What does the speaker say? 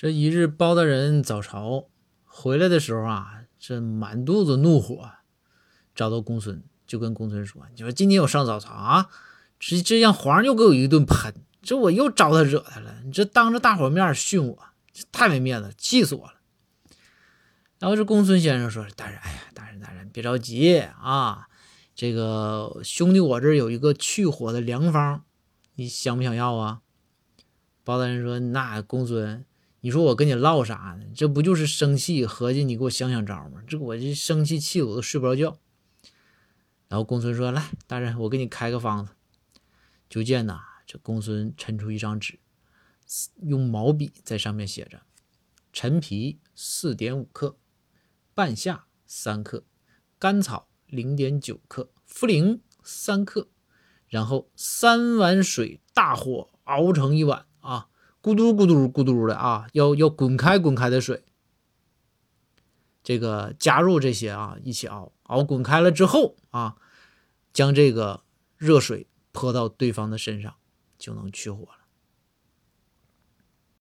这一日，包大人早朝回来的时候啊，这满肚子怒火，找到公孙，就跟公孙说：“你说今天我上早朝啊，这这让皇上又给我一顿喷，这我又招他惹他了。你这当着大伙面训我，这太没面子，气死我了。”然后这公孙先生说：“大人，哎呀，大人大人别着急啊，这个兄弟我这有一个去火的良方，你想不想要啊？”包大人说：“那公孙。”你说我跟你唠啥呢？这不就是生气，合计你给我想想招吗？这我这生气气的我都睡不着觉。然后公孙说：“来，大人，我给你开个方子。”就见呐，这公孙抻出一张纸，用毛笔在上面写着：“陈皮四点五克，半夏三克，甘草零点九克，茯苓三克，然后三碗水大火熬成一碗。”咕嘟咕嘟咕嘟的啊，要要滚开滚开的水，这个加入这些啊，一起熬熬滚开了之后啊，将这个热水泼到对方的身上，就能去火了。